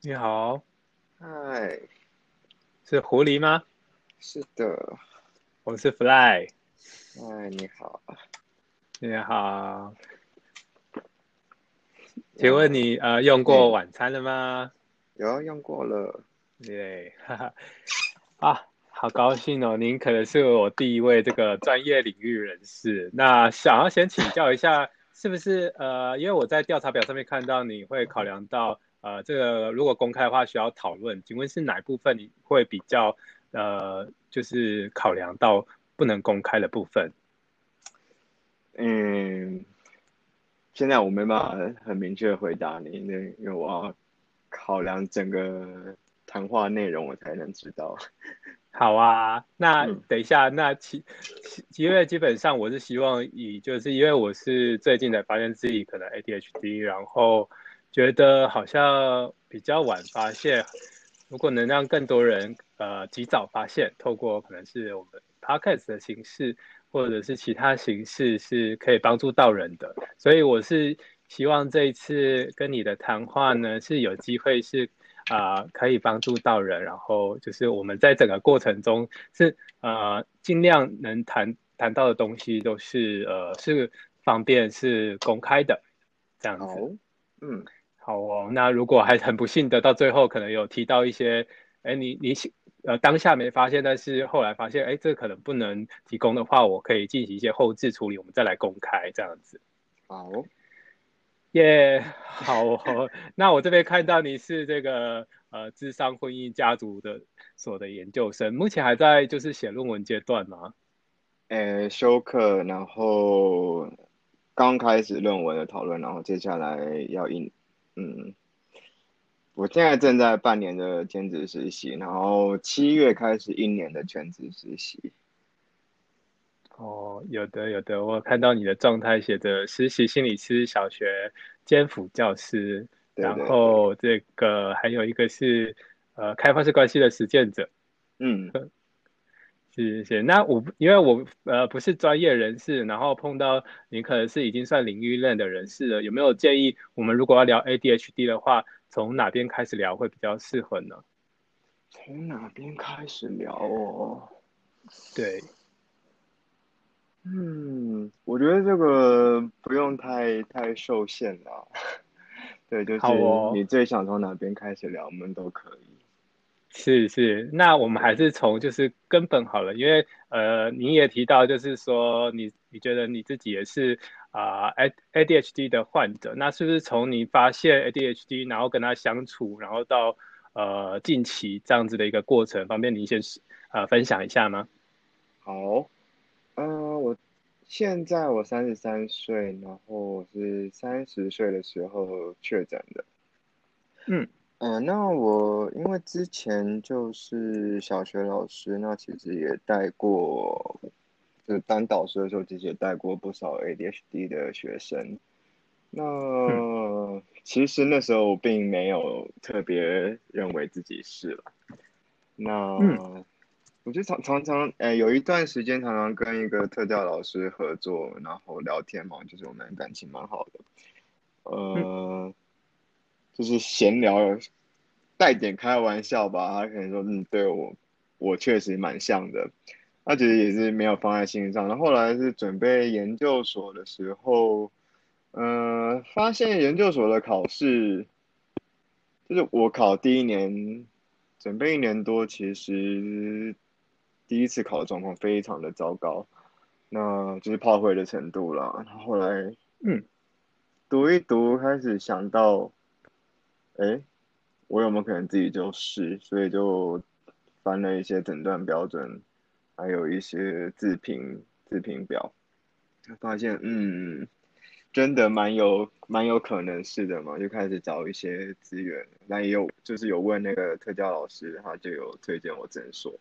你好，嗨，是狐狸吗？是的，我是 Fly。嗨，你好，你好，请问你呃用过晚餐了吗？有用过了，对，哈哈，啊，好高兴哦！您可能是我第一位这个专业领域人士。那想要先请教一下，是不是呃，因为我在调查表上面看到你会考量到呃，这个如果公开的话需要讨论，请问是哪一部分你会比较呃，就是考量到不能公开的部分？嗯，现在我没办法很明确的回答你，因为因为我要考量整个谈话内容，我才能知道。好啊，那嗯等一下，那其其因为基本上我是希望以，就是因为我是最近才发现自己可能 ADHD，然后觉得好像比较晚发现，如果能让更多人呃及早发现，透过可能是我们 podcast 的形式，或者是其他形式，是可以帮助到人的，所以我是希望这一次跟你的谈话呢，是有机会是。啊、可以帮助到人，然后就是我们在整个过程中是呃尽量能谈谈到的东西都是呃是方便是公开的这样子。嗯，好哦。那如果还很不幸的到最后可能有提到一些，哎，你你呃当下没发现，但是后来发现，哎，这可能不能提供的话，我可以进行一些后置处理，我们再来公开这样子。好，耶、yeah,，好哦。那我这边看到你是这个呃智商婚姻家族的所的研究生，目前还在就是写论文阶段吗？诶，修课，然后刚开始论文的讨论，然后接下来要一，嗯，我现在正在半年的兼职实习，然后七月开始一年的全职实习。哦，有的有的，我看到你的状态写着实习心理师、小学兼辅教师，对对然后这个还有一个是呃开放式关系的实践者。嗯，是是，那我因为我呃不是专业人士，然后碰到你可能是已经算领域内的人士了，有没有建议我们如果要聊 ADHD 的话，从哪边开始聊会比较适合呢？从哪边开始聊哦？对。嗯，我觉得这个不用太太受限了。对，就是哦你最想从哪边开始聊，我们都可以。是是，那我们还是从就是根本好了，因为呃，你也提到就是说你你觉得你自己也是啊、呃、A ADHD 的患者，那是不是从你发现 ADHD，然后跟他相处，然后到呃近期这样子的一个过程，方便您先呃分享一下吗？好。嗯，我现在我三十三岁，然后我是三十岁的时候确诊的。嗯嗯、呃，那我因为之前就是小学老师，那其实也带过，就是当导师的时候，其实也带过不少 ADHD 的学生。那、嗯、其实那时候并没有特别认为自己是了。那、嗯我就常常常，誒，有一段时间常常跟一个特教老师合作，然后聊天嘛，就是我们感情蛮好的，呃，嗯、就是闲聊，带点开玩笑吧。他可能说，嗯，对我，我确实蛮像的。他其实也是没有放在心上。然后来是准备研究所的时候，呃，发现研究所的考试，就是我考第一年，准备一年多，其实。第一次考的状况非常的糟糕，那就是炮灰的程度啦。然後後來，嗯，读一读，开始想到，誒，我有没有可能自己就是？所以就翻了一些诊断标准，还有一些自评自评表，发现，嗯，真的蛮有蛮有可能是的嘛，就开始找一些资源。那也有就是有问那个特教老师，他就有推荐我诊所。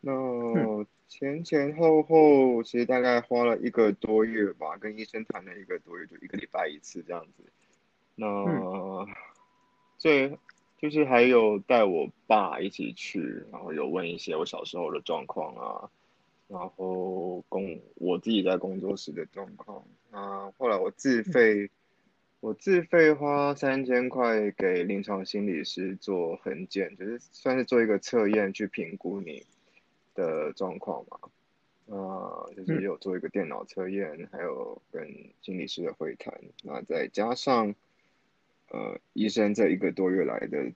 那前前后后其实大概花了一个多月吧，跟医生谈了一个多月，就一个礼拜一次这样子。那 最就是还有带我爸一起去，然后有问一些我小时候的状况啊，然后工我自己在工作室的状况啊。后来我自费我自费花三千块给临床心理师做横检，就是算是做一个测验去评估你的状况嘛。啊，就是有做一个电脑测验，还有跟心理师的会谈，那再加上呃医生这一个多月来的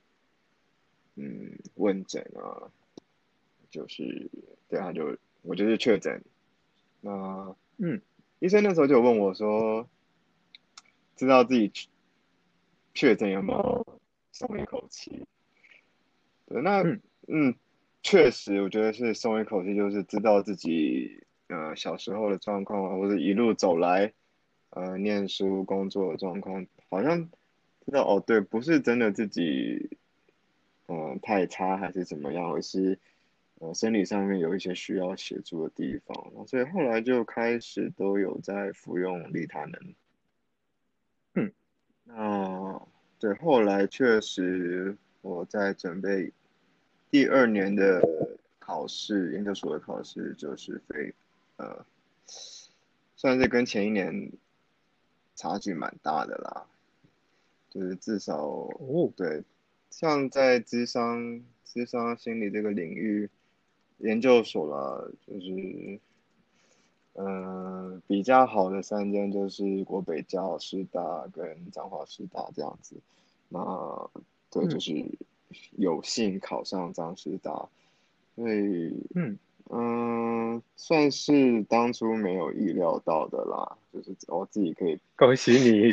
嗯问诊啊，就是对他就我就是确诊，那嗯，医生那时候就问我说。知道自己确诊有没有松一口气？对，那嗯，确实，我觉得是松一口气，就是知道自己呃小时候的状况，或者一路走来呃念书工作的状况，好像知道哦，对，不是真的自己嗯太差还是怎么样，而是呃生理上面有一些需要协助的地方，所以后来就开始都有在服用利他能。那对，后来确实我在准备第二年的考试，研究所的考试，就是非呃，算是跟前一年差距蛮大的啦，就是至少哦，对，像在智商、智商心理这个领域，研究所啦，就是。嗯，比较好的三间就是国北教师大跟彰化师大这样子，那对，就是有幸考上彰师大，所以嗯嗯，算是当初没有意料到的啦，就是我自己可以 恭喜你，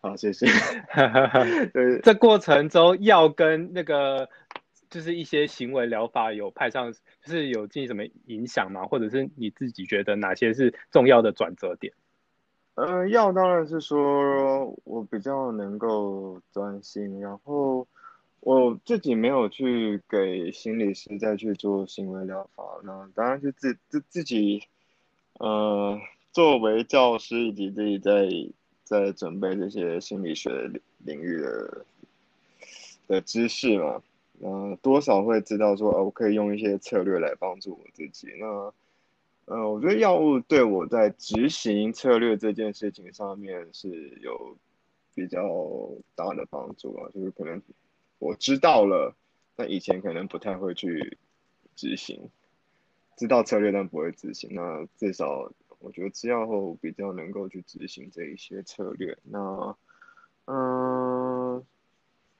好谢谢，对，这过程中药跟那个。就是一些行为疗法有派上，就是有进行什么影响吗？或者是你自己觉得哪些是重要的转折点？呃，药当然是说我比较能够专心，然后我自己没有去给心理师再去做行为疗法，那当然是自自自己，呃，作为教师以及自己在在准备这些心理学领域的的知识嘛。那多少会知道说，我可以用一些策略来帮助我自己。那，呃，我觉得药物对我在执行策略这件事情上面是有比较大的帮助啊。就是可能我知道了，那以前可能不太会去执行，知道策略但不会执行。那至少我觉得吃药后比较能够去执行这一些策略。那，嗯，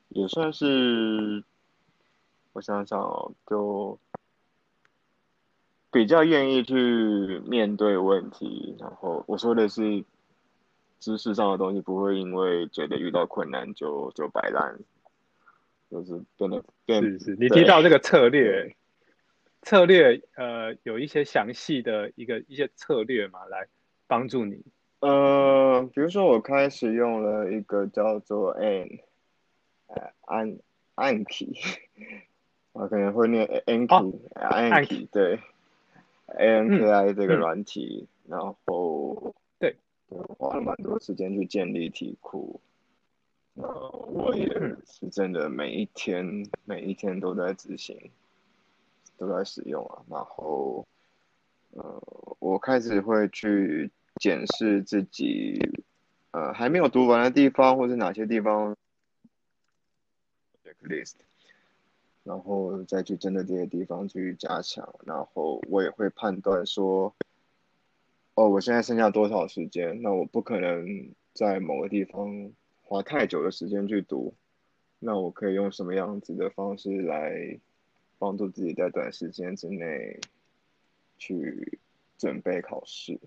也算是。我想想哦，就比较愿意去面对问题，然后我说的是知识上的东西，不会因为觉得遇到困难就就摆烂，就是真的变。是是，你提到这个策略，策略呃，有一些详细的一个一些策略嘛，来帮助你。呃，比如说我开始用了一个叫做 An，呃，An Anki。我可能会念 Anki，Anki 对，Anki 这个软体，然后对，花了蛮多时间去建立题库，呃，我也是真的每一天每一天都在执行，都在使用啊，然后，呃，我开始会去检视自己，呃，还没有读完的地方，或者哪些地方，checklist。然后再去针对这些地方去加强，然后我也会判断说，哦，我现在剩下多少时间？那我不可能在某个地方花太久的时间去读，那我可以用什么样子的方式来帮助自己在短时间之内去准备考试？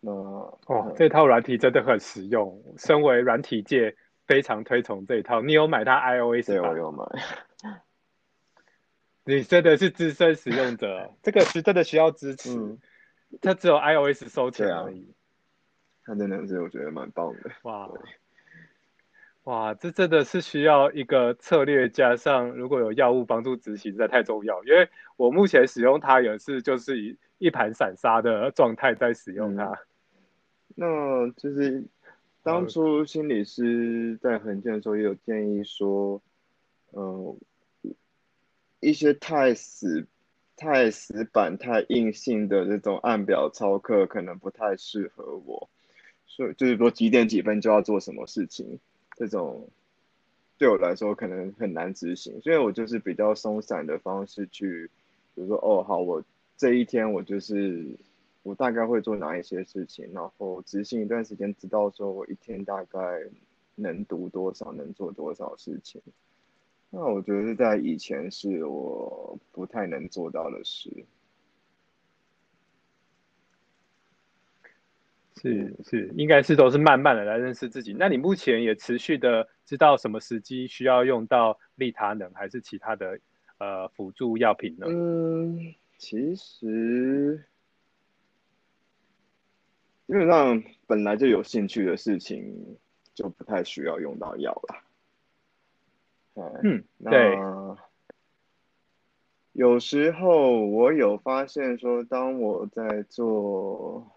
那哦，这套软体真的很实用，身为软体界。非常推崇这一套，你有买它 iOS 对，我有买。你真的是资深使用者，这个是真的需要支持。它只有 iOS 收钱而已。它真的是我觉得蛮棒的。哇，哇，这真的是需要一个策略，加上如果有药物帮助执行，实在太重要。因为我目前使用它也是就是一一盘散沙的状态在使用它。那就是。当初心理师在横健的时候也有建议说，嗯，一些太死、太死板、太硬性的这种按表操课可能不太适合我，说就是说几点几分就要做什么事情，这种对我来说可能很难执行，所以我就是比较松散的方式去，比如说哦好，我这一天我就是我大概会做哪一些事情，然后执行一段时间，直到说我一天大概能读多少，能做多少事情。那我觉得在以前是我不太能做到的事。是是，应该是都是慢慢的来认识自己。那你目前也持续的知道什么时机需要用到利他能，还是其他的呃辅助药品呢？嗯，其实基本上本来就有兴趣的事情，就不太需要用到药了。嗯，对。有时候我有发现说，当我在做。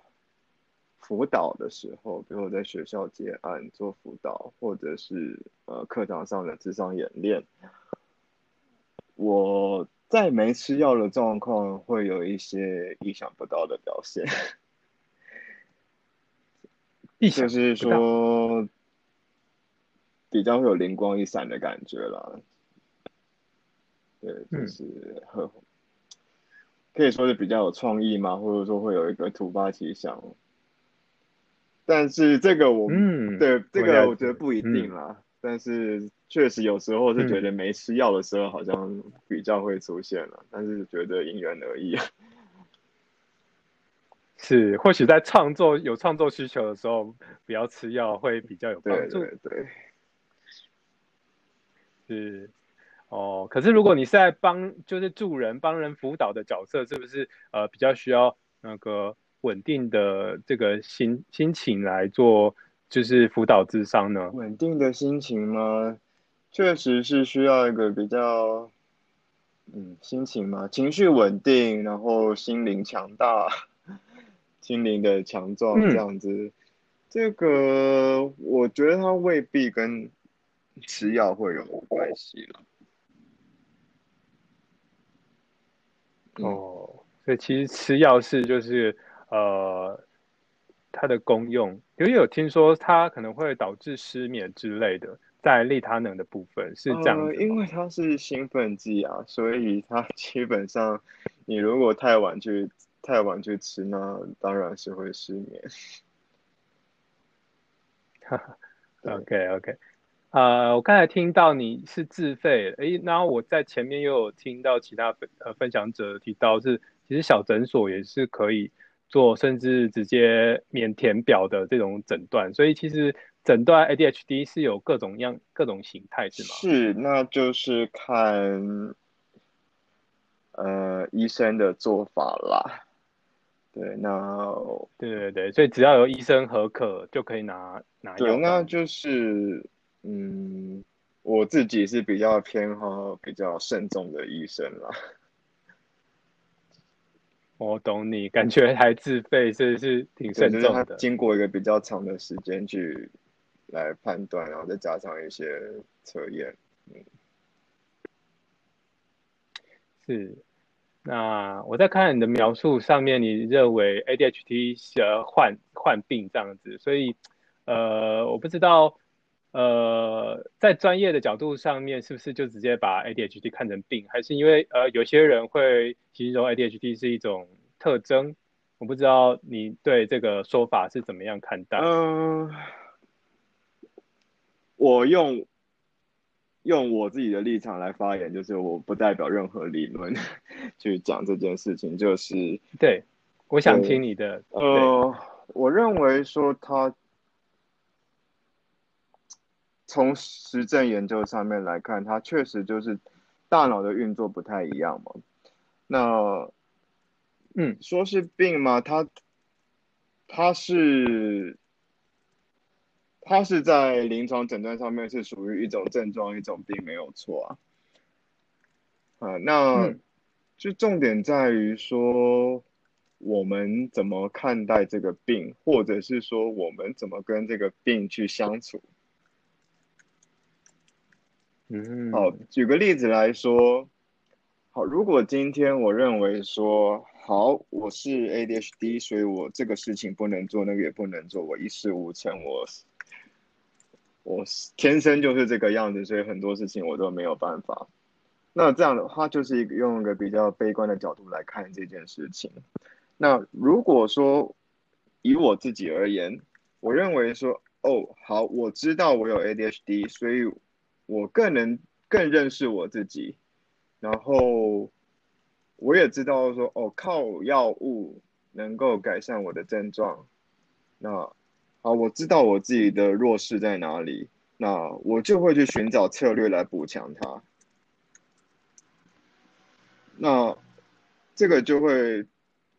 辅导的时候，比如我在学校接案做辅导，或者是呃课堂上的智商演练，我在没吃药的状况会有一些意想不到的表现，就是说比较会有灵光一闪的感觉啦。对，就是很可以说是比较有创意嘛，或者说会有一个突发奇想。但是这个我，嗯，对这个我觉得不一定啦。但是确实有时候是觉得没吃药的时候，好像比较会出现了。但是觉得因人而异。是，或许在创作有创作需求的时候，不要吃药会比较有帮助。对对。是，哦，可是如果你是在帮，就是助人、帮人辅导的角色，是不是呃比较需要那个？稳定的这个心心情来做，就是辅导智商呢？稳定的心情吗？确实是需要一个比较，嗯，心情嘛，情绪稳定，然后心灵强大，心灵的强壮这样子。这个我觉得它未必跟吃药会有关系了。哦，所以其实吃药是就是。呃，它的功用，因为有听说它可能会导致失眠之类的，在利他能的部分是这样。因为它是兴奋剂啊，所以它基本上，你如果太晚去太晚去吃，那当然是会失眠。哈哈，OK OK，呃，我刚才听到你是自费，诶，然后我在前面又有听到其他分呃分享者提到是，其实小诊所也是可以。做甚至直接免填表的这种诊断，所以其实诊断 ADHD 是有各种样、各种形态，是吗？是，那就是看呃医生的做法啦。对，那对对对，所以只要有医生核可就可以拿拿药。对，那就是嗯，我自己是比较偏好比较慎重的医生啦。我懂你，感觉还自费，是是挺慎重的。经过一个比较长的时间去来判断，然后再加上一些测验，嗯，是。那我在看你的描述上面，你认为 ADHD 是患患病这样子，所以呃，我不知道。呃，在专业的角度上面，是不是就直接把 ADHD 看成病，还是因为呃有些人会形容 ADHD 是一种特征？我不知道你对这个说法是怎么样看待？嗯，我用用我自己的立场来发言，就是我不代表任何理论 去讲这件事情，就是对，我想听你的。呃，我认为说他。从实证研究上面来看，它确实就是大脑的运作不太一样嘛。那，嗯，说是病吗？它，它是，它是在临床诊断上面是属于一种症状，一种病，没有错啊。啊，那就重点在于说，我们怎么看待这个病，或者是说，我们怎么跟这个病去相处。嗯好，举个例子来说，好，如果今天我认为说，好，我是 ADHD，所以我这个事情不能做，那个也不能做，我一事无成，我我天生就是这个样子，所以很多事情我都没有办法。那这样的话，就是一个用一个比较悲观的角度来看这件事情。那如果说以我自己而言，我认为说，哦，好，我知道我有 ADHD，所以我更能更认识我自己，然后我也知道说，哦，靠药物能够改善我的症状。那好，我知道我自己的弱势在哪里，那我就会去寻找策略来补强它。那这个就会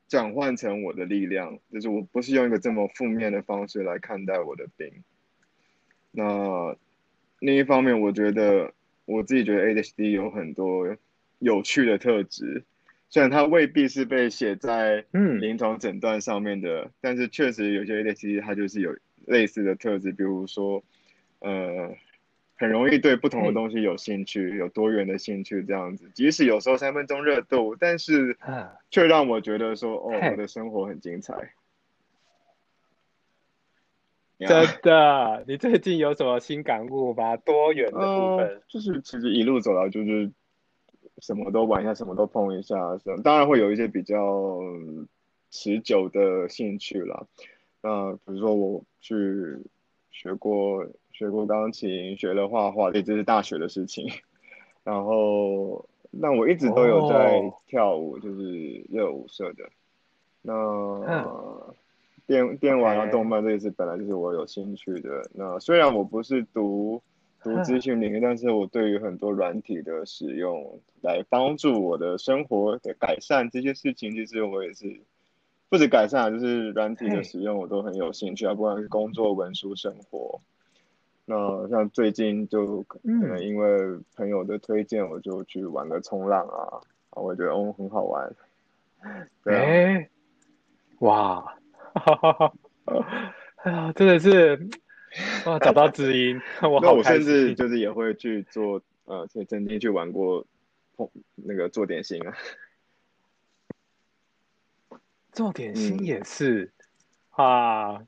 转换成我的力量，就是我不是用一个这么负面的方式来看待我的病。那另一方面，我觉得我自己觉得 ADHD 有很多有趣的特质，虽然它未必是被写在临床诊断上面的，但是确实有些 ADHD 它就是有类似的特质，比如说，呃。很容易对不同的东西有兴趣，有多元的兴趣这样子，即使有时候三分钟热度，但是却让我觉得说，哦，我的生活很精彩。真的，你最近有什么新感悟吗？多元的部分，就是其实一路走来就是什么都玩一下，什么都碰一下，当然会有一些比较持久的兴趣啦。那比如说我去学过。学过钢琴，学了画画，这是大学的事情。然后，那我一直都有在跳舞，就是热舞社的。那电电玩啊、动漫这些是本来就是我有兴趣的。那虽然我不是读读资讯领域，但是我对于很多软体的使用，来帮助我的生活的改善这些事情，其实我也是不止改善，就是软体的使用我都很有兴趣啊，不管是工作、文书、生活。那像最近就可能因为朋友的推荐，我就去玩个冲浪啊，我觉得哦很好玩。哎，哇！哎呀，真的是哇，找到知音，我那我甚至就是也会去做呃，曾经去玩过碰那个做点心啊，做点心也是啊。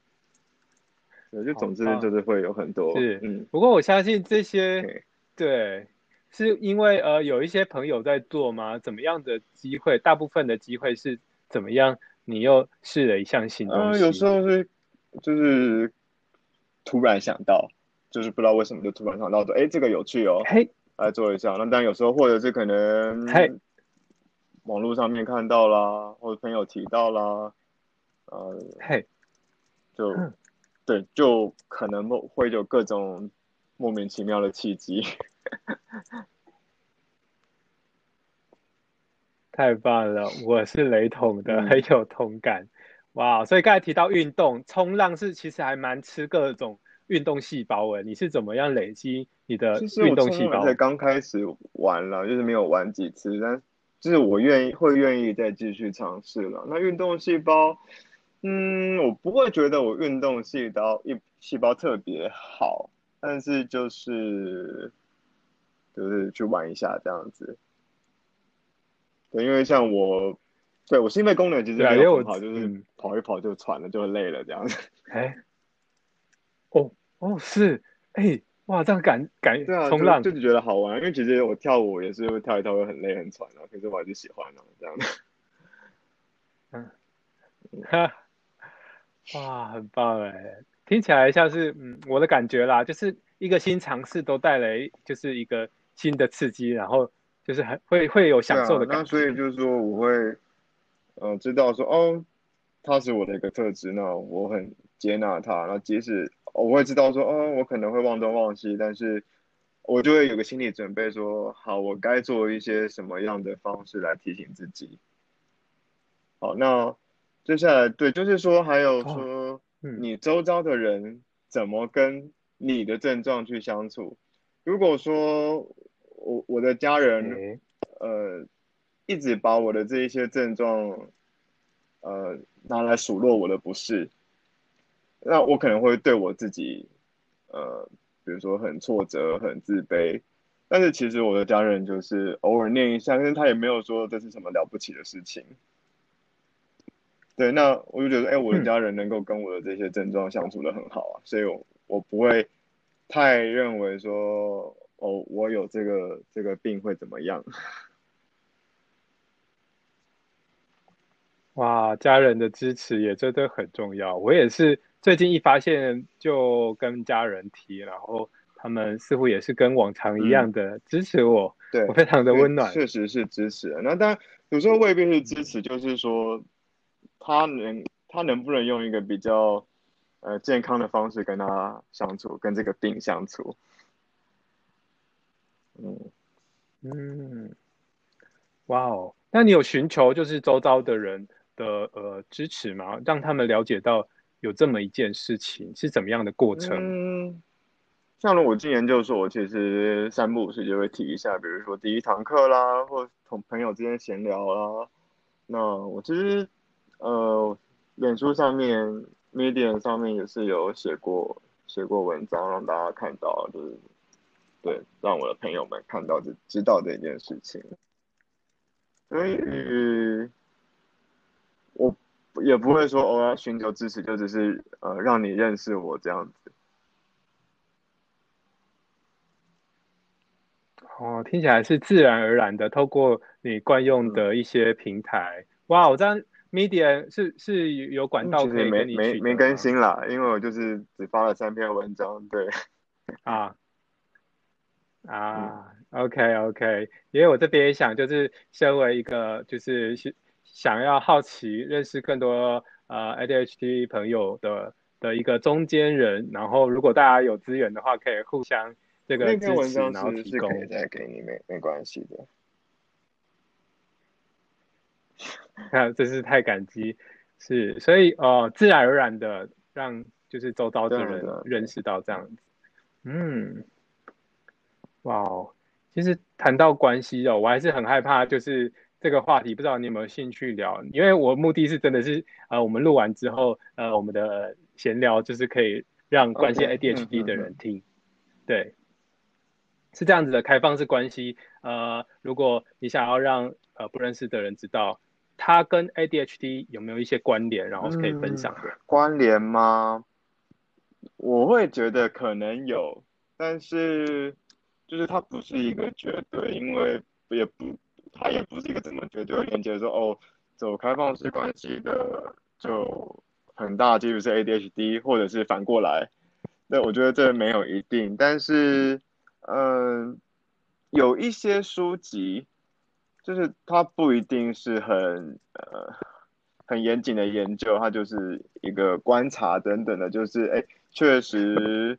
就总之就是会有很多是，嗯，不过我相信这些，对，是因为呃有一些朋友在做吗？怎么样的机会？大部分的机会是怎么样？你又试了一项新东西？有时候是就是突然想到，就是不知道为什么就突然想到说，哎，这个有趣哦，嘿，来做一下。那当然有时候或者是可能，嘿，网络上面看到啦，或者朋友提到啦，呃，嘿，就。对，就可能会有各种莫名其妙的契机。太棒了，我是雷同的，很有同感。哇，所以刚才提到运动，冲浪是其实还蛮吃各种运动细胞诶。你是怎么样累积你的运动细胞？才刚开始玩了，就是没有玩几次，但就是我愿意会愿意再继续尝试了。那运动细胞。嗯，我不会觉得我运动细胞一细胞特别好，但是就是就是去玩一下这样子。对，因为像我，对我心肺功能其实没有很好，就是跑一跑就喘了，就累了这样子。哎，哦哦是，哎哇，这样感感对啊，冲浪就是觉得好玩，因为其实我跳舞也是会跳一跳会很累很喘啊，可是我还是喜欢啊这样的。嗯，哈。哇，很棒哎！听起来像是嗯，我的感觉啦，就是一个新尝试都带来就是一个新的刺激，然后就是很会会有享受的感觉。那所以就是说，我会呃知道说哦，他是我的一个特质，那我很接纳他。那即使我会知道说哦，我可能会忘东忘西，但是我就会有个心理准备，说好，我该做一些什么样的方式来提醒自己。好，那。接下来，对，就是说，还有说，你周遭的人怎么跟你的症状去相处？如果说我我的家人，呃，一直把我的这一些症状，呃，拿来数落我的不是，那我可能会对我自己，呃，比如说很挫折、很自卑。但是其实我的家人就是偶尔念一下，但是他也没有说这是什么了不起的事情。对，那我就觉得，哎，我的家人能够跟我的这些症状相处的很好啊，所以我我不会太认为说，哦，我有这个这个病会怎么样。哇，家人的支持也真的很重要。我也是最近一发现就跟家人提，然后他们似乎也是跟往常一样的支持我，对我非常的温暖。确实是支持。那但有时候未必是支持，就是说他能他能不能用一个比较呃健康的方式跟他相处，跟这个病相处。嗯嗯，哇哦，那你有寻求就是周遭的人？的呃支持吗，让他们了解到有这么一件事情是怎么样的过程。嗯，像我进研究所，我其实三不五时就会提一下，比如说第一堂课啦，或同朋友之间闲聊啦。那我其实呃，脸书上面、Medium 上面也是有写过写过文章，让大家看到，就是对，让我的朋友们看到这知道这件事情。所以。我也不会说我要寻求支持，就只是呃让你认识我这样子。哦，听起来是自然而然的，透过你惯用的一些平台。哇，我这样 media 是是有管道可以没没没更新啦，因为我就是只发了三篇文章。对，啊啊，OK OK，因为我这边也想就是身为一个就是想要好奇认识更多呃 ADHD 朋友的的一个中间人，然后如果大家有资源的话，可以互相这个支持，然后提供。再给你，没没关系的。那 真是太感激，是所以哦，自然而然的让就是周遭的人认识到这样子，嗯，哇哦，其实谈到关系哦，我还是很害怕就是。这个话题不知道你有没有兴趣聊？因为我目的是真的是，呃，我们录完之后，呃，我们的闲聊就是可以让关心 ADHD 的人听，对，是这样子的开放式关系。呃，如果你想要让呃不认识的人知道，他跟 ADHD 有没有一些关联，然后是可以分享的。关联吗？我会觉得可能有，但是就是它不是一个绝对，因为也不。它也不是一个怎么绝对的连接，说哦，走开放式关系的就很大几率是 ADHD，或者是反过来。那我觉得这没有一定，但是，嗯，有一些书籍，就是它不一定是很呃很严谨的研究，它就是一个观察等等的，就是哎，确实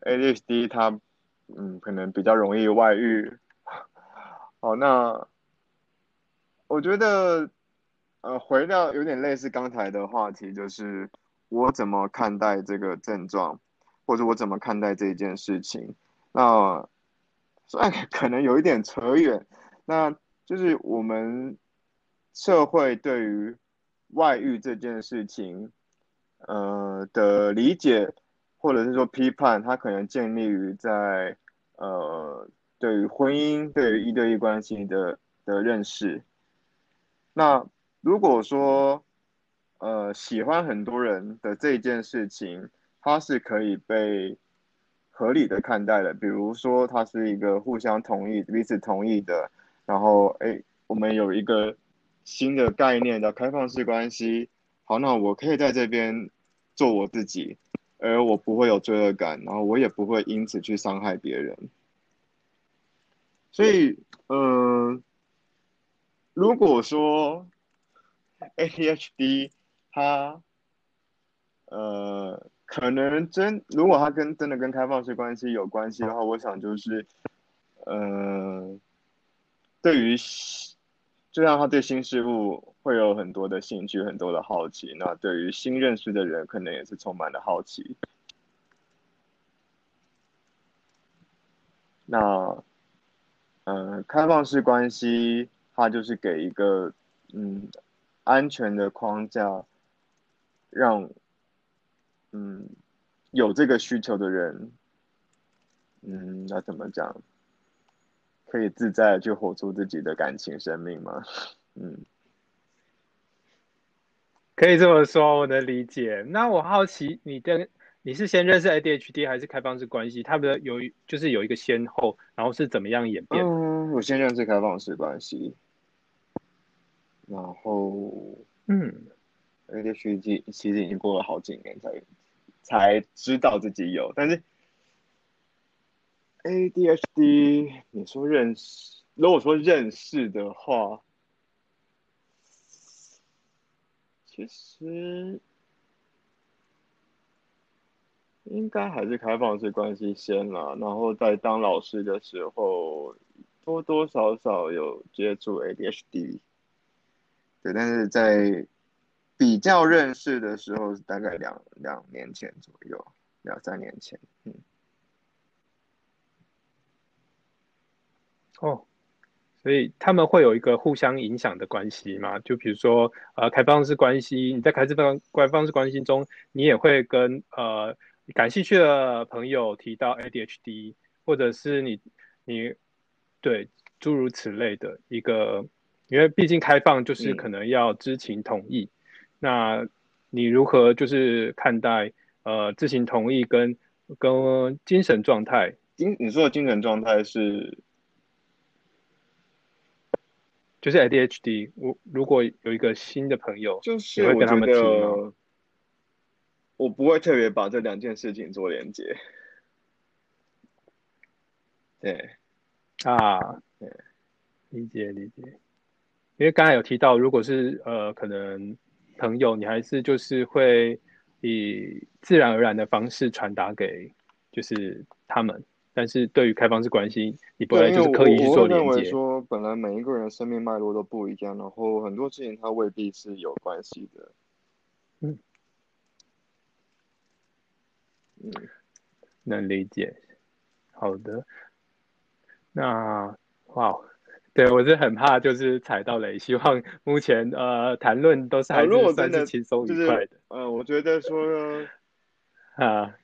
ADHD 它嗯可能比较容易外遇。好，那。我觉得，呃，回到有点类似刚才的话题，就是我怎么看待这个症状，或者我怎么看待这件事情。那虽然可能有一点扯远，那就是我们社会对于外遇这件事情，呃的理解，或者是说批判，它可能建立于在呃对于婚姻、对于一对一关系的的认识。那如果说，呃，喜欢很多人的这件事情，它是可以被合理的看待的。比如说，它是一个互相同意、彼此同意的，然后，哎，我们有一个新的概念叫开放式关系。好，那我可以在这边做我自己，而我不会有罪恶感，然后我也不会因此去伤害别人。所以，嗯。如果说 ADHD 它呃可能真如果它跟真的跟开放式关系有关系的话，我想就是呃对于就像他对新事物会有很多的兴趣，很多的好奇，那对于新认识的人可能也是充满了好奇。那呃开放式关系。它就是给一个嗯安全的框架，让嗯有这个需求的人，嗯要怎么讲，可以自在去活出自己的感情生命吗？嗯，可以这么说，我能理解。那我好奇，你的你是先认识 ADHD 还是开放式关系？他们的有就是有一个先后，然后是怎么样演变？嗯，我先认识开放式关系，然后嗯，ADHD 其实已经过了好几年才才知道自己有，但是 ADHD 你说认识，如果说认识的话。其实应该还是开放式关系先啦，然后在当老师的时候多多少少有接触 ADHD，对，但是在比较认识的时候大概两两年前左右，两三年前，嗯，哦。所以他们会有一个互相影响的关系嘛？就比如说，呃，开放式关系，你在开放开放式关系中，你也会跟呃感兴趣的朋友提到 ADHD，或者是你你对诸如此类的一个，因为毕竟开放就是可能要知情同意。那你如何就是看待呃知情同意跟跟精神状态？精你说的精神状态是？就是 ADHD，我如果有一个新的朋友，就是会跟他们提我不会特别把这两件事情做连接。对，啊，对，理解理解。因为刚才有提到，如果是呃，可能朋友，你还是就是会以自然而然的方式传达给就是他们。但是对于开放式关系，你不会就是刻意去做连接。我认为说，本来每一个人的生命脉络都不一样，然后很多事情它未必是有关系的。嗯，嗯，能理解。好的，那哇，对我是很怕就是踩到雷，希望目前呃谈论都是还是算是轻松愉快的。呃，我觉得说啊。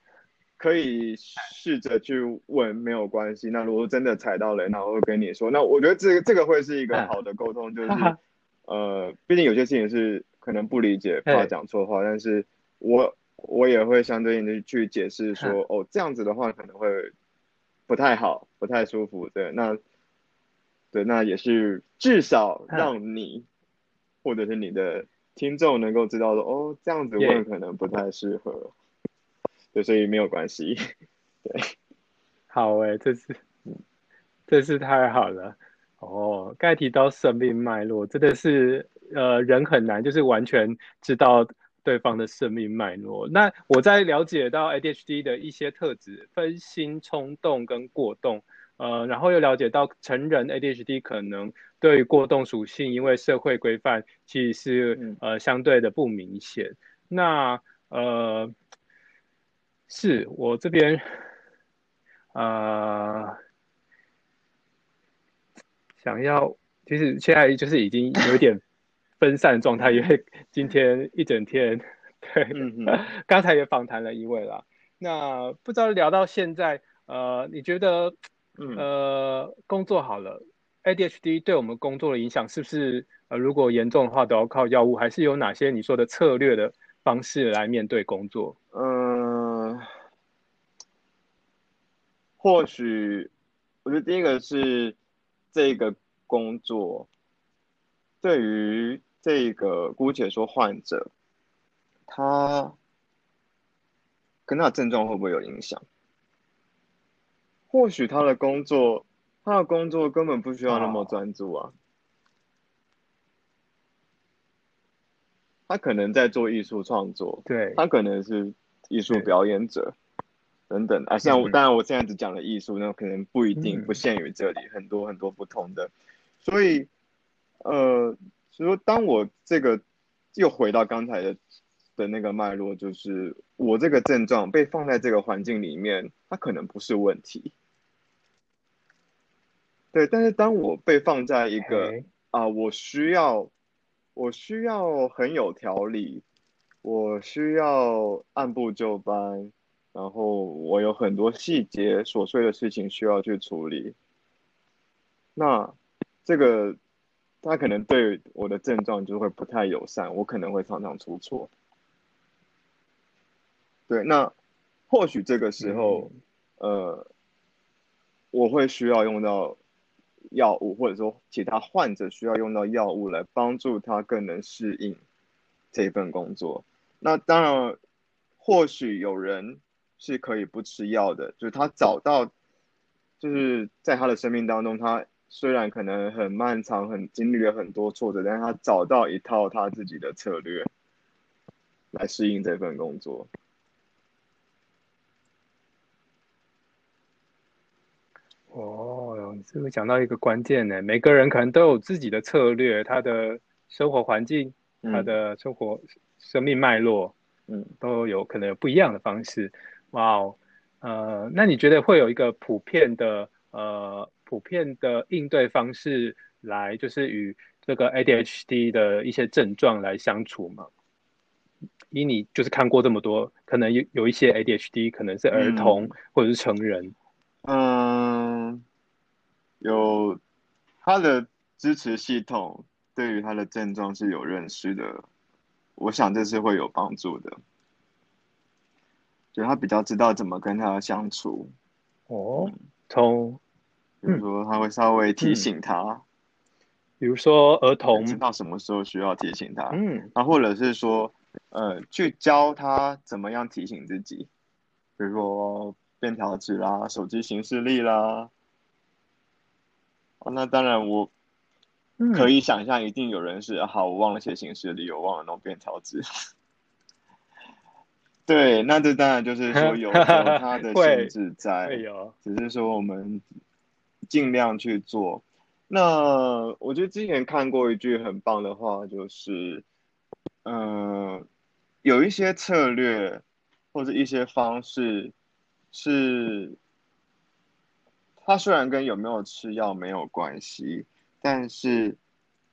可以试着去问，没有关系。那如果真的踩到雷，那我会跟你说。那我觉得这个这个会是一个好的沟通，就是 呃，毕竟有些事情是可能不理解，怕讲错话，但是我我也会相对应的去解释说，哦，这样子的话可能会不太好，不太舒服。对，那对，那也是至少让你或者是你的听众能够知道说，哦，这样子问可能不太适合。所以没有关系，对，好哎，这是，这是太好了哦。刚才提到生命脉络，真的是呃，人很难就是完全知道对方的生命脉络。那我在了解到 ADHD 的一些特质，分心、冲动跟过动，呃，然后又了解到成人 ADHD 可能对于过动属性，因为社会规范其实是呃相对的不明显。那呃。是我这边，呃，想要，其实现在就是已经有点分散状态，因为今天一整天，对，刚才也访谈了一位了。那不知道聊到现在，呃，你觉得，呃，工作好了，ADHD 对我们工作的影响是不是，呃，如果严重的话都要靠药物，还是有哪些你说的策略的方式来面对工作？嗯。或许，我觉得第一个是这个工作对于这个姑且说患者，他跟他的症状会不会有影响？或许他的工作，他的工作根本不需要那么专注啊，他可能在做艺术创作，对他可能是艺术表演者。等等啊，像我当然我现在只讲了艺术，那可能不一定不限于这里，很多很多不同的。所以，呃，所以说当我这个又回到刚才的的那个脉络，就是我这个症状被放在这个环境里面，它可能不是问题。对，但是当我被放在一个啊，我需要我需要很有条理，我需要按部就班。然后我有很多细节琐碎的事情需要去处理，那这个他可能对我的症状就会不太友善，我可能会常常出错。对，那或许这个时候，呃，我会需要用到药物，或者说其他患者需要用到药物来帮助他更能适应这份工作。那当然，或许有人是可以不吃药的，就是他找到，就是在他的生命当中，他。虽然可能很漫长，很经历了很多挫折，但是他找到一套他自己的策略来适应这份工作。哦，这个讲到一个关键呢，每个人可能都有自己的策略，他的生活环境，他的生活生命脉络，嗯，都有可能有不一样的方式。哇哦，呃，那你觉得会有一个普遍的呃？普遍的应对方式来，就是与这个 ADHD 的一些症状来相处吗。以你就是看过这么多，可能有有一些 ADHD 可能是儿童或者是成人。嗯，有他的支持系统对于他的症状是有认识的，我想这是会有帮助的。就他比较知道怎么跟他相处。哦，从比如说，他会稍微提醒他，比如说儿童。知道什么时候需要提醒他，嗯，啊，或者是说，呃，去教他怎么样提醒自己，比如说便条纸啦、手机行事历啦。哦，那当然，我可以想象，一定有人是好，我忘了写行事历，我忘了弄便条纸。对，那这当然就是说 有有他的限制在，只是说我们。尽量去做。那我觉得之前看过一句很棒的话，就是，嗯，有一些策略或者一些方式，是它虽然跟有没有吃药没有关系，但是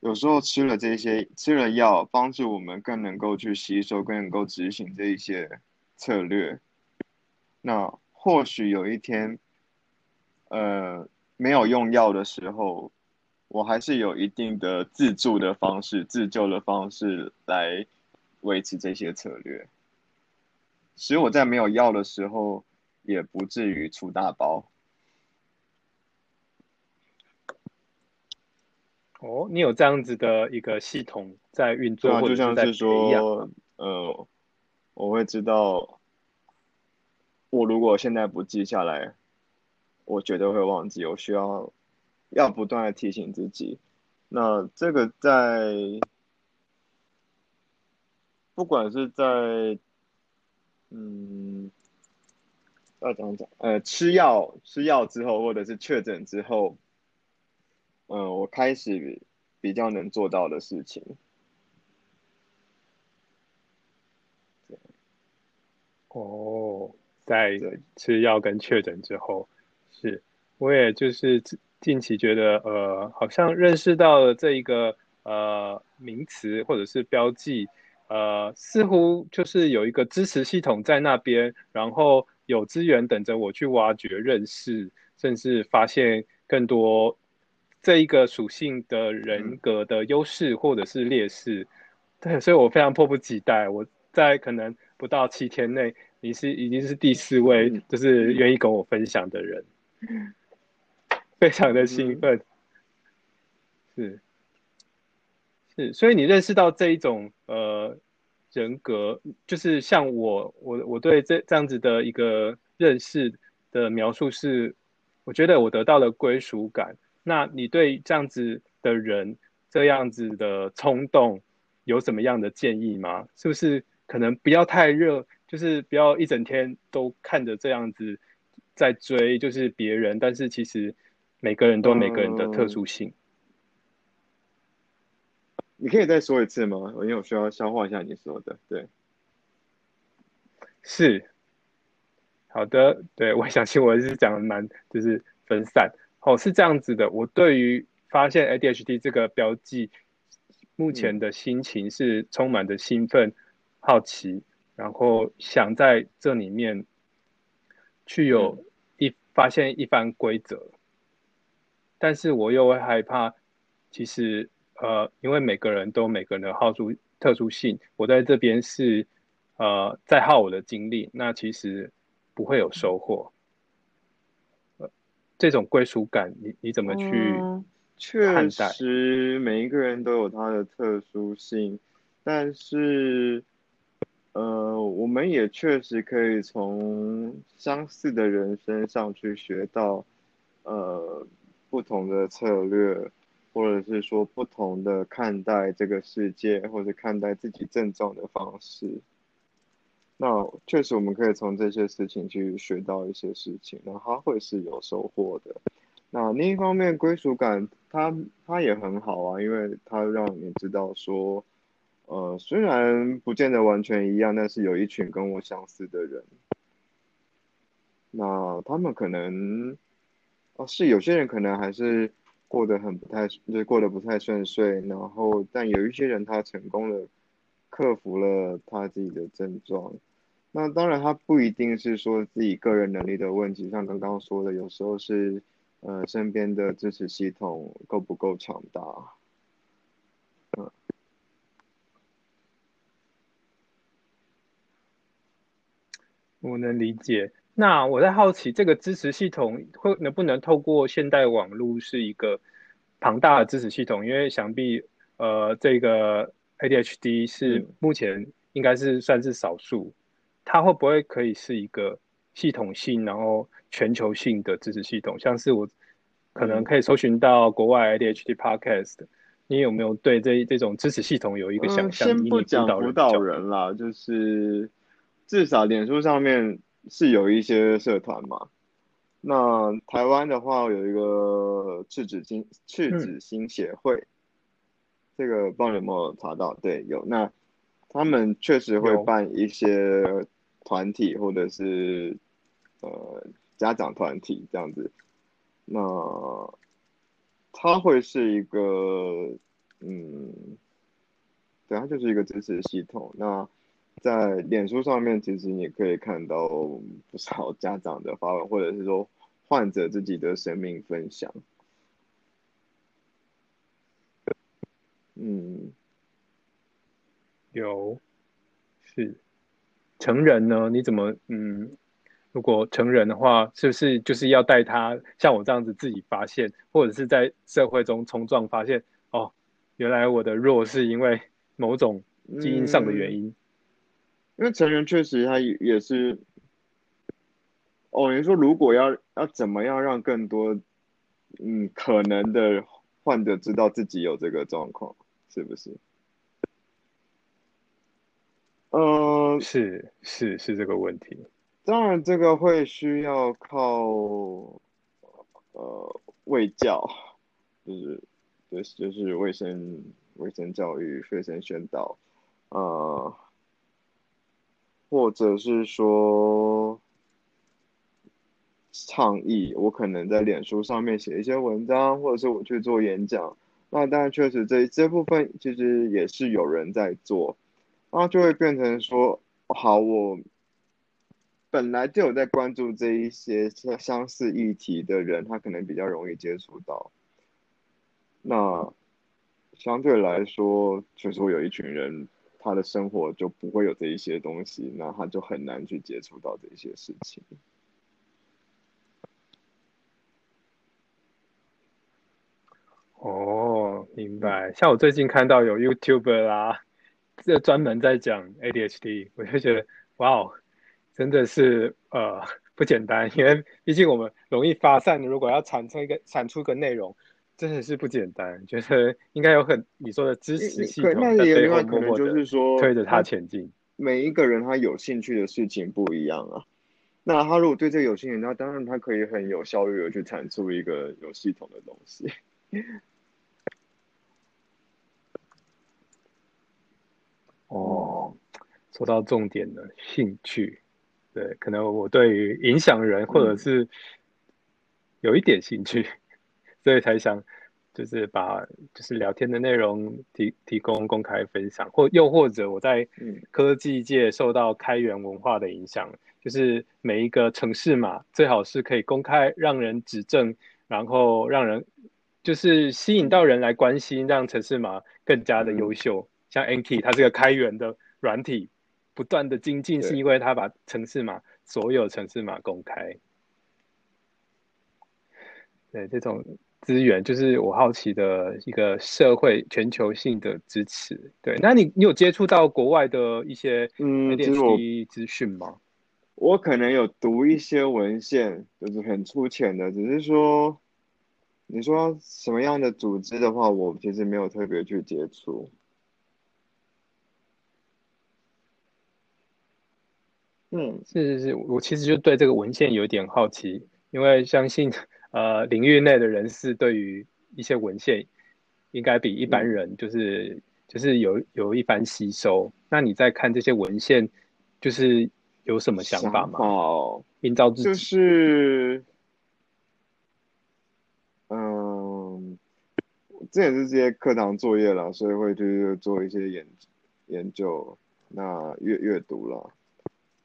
有时候吃了这些吃了药，帮助我们更能够去吸收，更能够执行这一些策略。那或许有一天，呃。没有用药的时候，我还是有一定的自助的方式、自救的方式来维持这些策略，使我在没有药的时候也不至于出大包。哦，你有这样子的一个系统在运作，就像是说，呃，我会知道，我如果现在不记下来。我绝对会忘记，我需要要不断的提醒自己。那这个在不管是在嗯，要怎么讲？呃，吃药吃药之后，或者是确诊之后，嗯，我开始比较能做到的事情。哦，在吃药跟确诊之后。是，我也就是近期觉得，呃，好像认识到了这一个呃名词或者是标记，呃，似乎就是有一个支持系统在那边，然后有资源等着我去挖掘、认识，甚至发现更多这一个属性的人格的优势或者是劣势。对，所以我非常迫不及待，我在可能不到七天内，你是已经是第四位，就是愿意跟我分享的人。非常的兴奋，是是，所以你认识到这一种呃人格，就是像我我我对这这样子的一个认识的描述是，我觉得我得到了归属感。那你对这样子的人这样子的冲动有什么样的建议吗？是不是可能不要太热，就是不要一整天都看着这样子。在追就是别人，但是其实每个人都有每个人的特殊性。你可以再说一次吗？因为我需要消化一下你说的。对，是好的。对我相信我是讲的蛮就是分散。哦，是这样子的。我对于发现 ADHD 这个标记，目前的心情是充满着兴奋、好奇，然后想在这里面去有一。发现一番规则，但是我又会害怕，其实呃，因为每个人都有每个人的好处特殊性，我在这边是呃在耗我的精力，那其实不会有收获。呃，这种归属感，你你怎么去？确实，每一个人都有他的特殊性，但是，呃，我们也确实可以从相似的人身上去学到，呃，不同的策略，或者是说不同的看待这个世界，或者看待自己症状的方式。那确实，我们可以从这些事情去学到一些事情，那他会是有收获的。那另一方面，归属感，它它也很好啊，因为它让你知道说，呃，虽然不见得完全一样，但是有一群跟我相似的人，那他们可能，哦，是有些人可能还是过得很不太，就是过得不太顺遂，然后但有一些人他成功了克服了他自己的症状，那当然他不一定是说自己个人能力的问题，像刚刚说的，有时候是。呃，身边的支持系统够不够强大？嗯，我能理解。那我在好奇，这个支持系统会能不能透过现代网络是一个庞大的支持系统？因为想必呃，这个 ADHD 是目前应该是算是少数，它会不会可以是一个系统性，然后？全球性的支持系统，像是我可能可以搜寻到国外 ADHD podcast，你有没有对这这种支持系统有一个想象？先不讲辅导人啦，就是至少脸书上面是有一些社团嘛。那台湾的话有一个赤子心赤子心协会，这个不知道有没有查到？对，有。那他们确实会办一些团体或者是呃。家长团体这样子，那他会是一个，嗯，对，他就是一个支持系统。那在脸书上面，其实你可以看到不少家长的发文，或者是说患者自己的生命分享。嗯，有，是成人呢？你怎么嗯？如果成人的话，是不是就是要带他像我这样子自己发现，或者是在社会中冲撞发现？哦，原来我的弱是因为某种基因上的原因。因为成人确实他也是。哦，你说如果要要怎么样让更多嗯可能的患者知道自己有这个状况，是不是？嗯，是是是这个问题。当然，这个会需要靠呃卫教，就是就是就是卫生卫生教育、卫生宣导，呃，或者是说倡议。我可能在脸书上面写一些文章，或者是我去做演讲。那当然，确实这这部分其实也是有人在做，那就会变成说，好我。本来就有在关注这一些相相似议题的人，他可能比较容易接触到。那相对来说，就是会有一群人，他的生活就不会有这一些东西，那他就很难去接触到这些事情。哦，明白。像我最近看到有 YouTuber 啦，这专门在讲 ADHD，我就觉得，哇哦。真的是呃不简单，因为毕竟我们容易发散。如果要产出一个产出一个内容，真的是不简单。觉得应该有很你说的支持系统在背后默默的推着他前进。每一个人他有兴趣的事情不一样啊。那他如果对这个有兴趣，那当然他可以很有效率的去产出一个有系统的东西。哦，说到重点了，兴趣。对，可能我对于影响人或者是有一点兴趣，所以才想就是把就是聊天的内容提提供公开分享，或又或者我在科技界受到开源文化的影响，就是每一个城市嘛，最好是可以公开让人指正，然后让人就是吸引到人来关心，让城市码更加的优秀。像 Anki，它是个开源的软体，不断的精进，是因为它把城市码所有城市码公开。对这种资源，就是我好奇的一个社会全球性的支持。对，那你你有接触到国外的一些嗯 ADHD 资讯吗？我可能有读一些文献，就是很粗浅的，只是说，你说什么样的组织的话，我其实没有特别去接触。嗯，是是是，我其实就对这个文献有点好奇，因为相信呃领域内的人士对于一些文献应该比一般人就是就是有有一番吸收。那你在看这些文献，就是有什么想法吗？哦，营造自己就是，嗯，这也是这些课堂作业了，所以会去做一些研研究，那阅阅读了。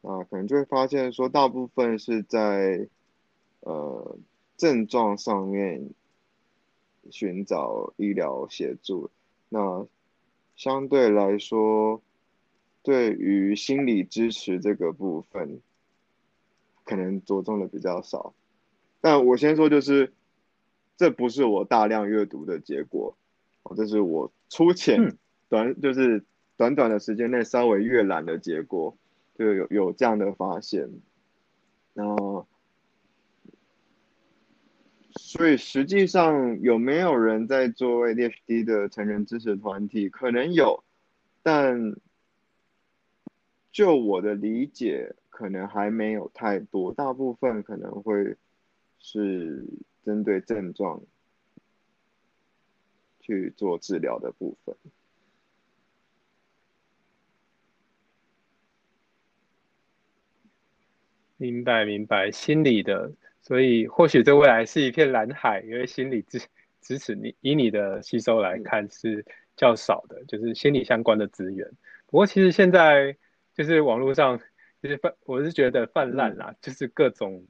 啊，可能就会发现说，大部分是在呃症状上面寻找医疗协助，那相对来说，对于心理支持这个部分，可能着重的比较少。但我先说，就是这不是我大量阅读的结果，哦，这是我粗浅短，就是短短的时间内稍微阅览的结果。就有有这样的发现，那所以实际上有没有人在做 ADHD 的成人支持团体？可能有，但就我的理解，可能还没有太多。大部分可能会是针对症状去做治疗的部分。明白明白，心理的，所以或许这未来是一片蓝海，因为心理支支持你，以你的吸收来看是较少的，就是心理相关的资源。不过其实现在就是网络上就是泛，我是觉得泛滥啦，就是各种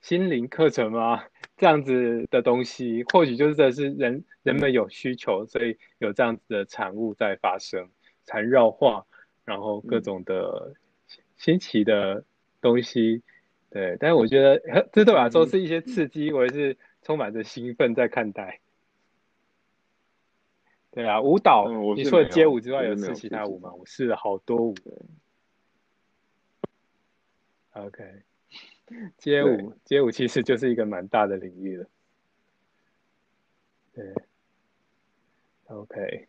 心灵课程啊这样子的东西，或许就是这是人人们有需求，所以有这样子的产物在发生，缠绕化，然后各种的新奇的。东西，对，但是我觉得 这对我来说是一些刺激，我也是充满着兴奋在看待。对啊，舞蹈，你除了街舞之外，有试其他舞吗？我试了好多舞。OK，街舞，街舞其实就是一个蛮大的领域了。对，OK，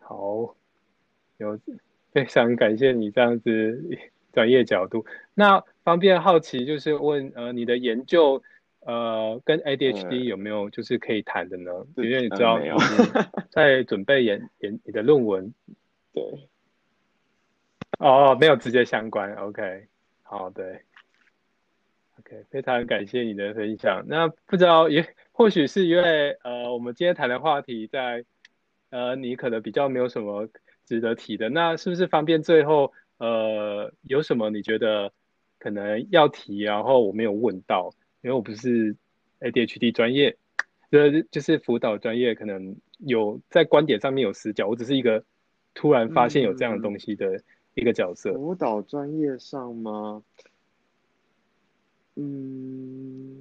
好，有非常感谢你这样子。专业角度，那方便好奇就是问，呃，你的研究，呃，跟 ADHD 有没有就是可以谈的呢？因为你知道，在准备研研你的论文，对，哦，没有直接相关，OK，好，对，OK，非常感谢你的分享。那不知道也或许是因为，呃，我们今天谈的话题在，呃，你可能比较没有什么值得提的，那是不是方便最后？呃，有什么你觉得可能要提，然后我没有问到，因为我不是 ADHD 专业，呃，就是辅导专业，可能有在观点上面有死角，我只是一个突然发现有这样的东西的一个角色。辅导专业上吗？嗯，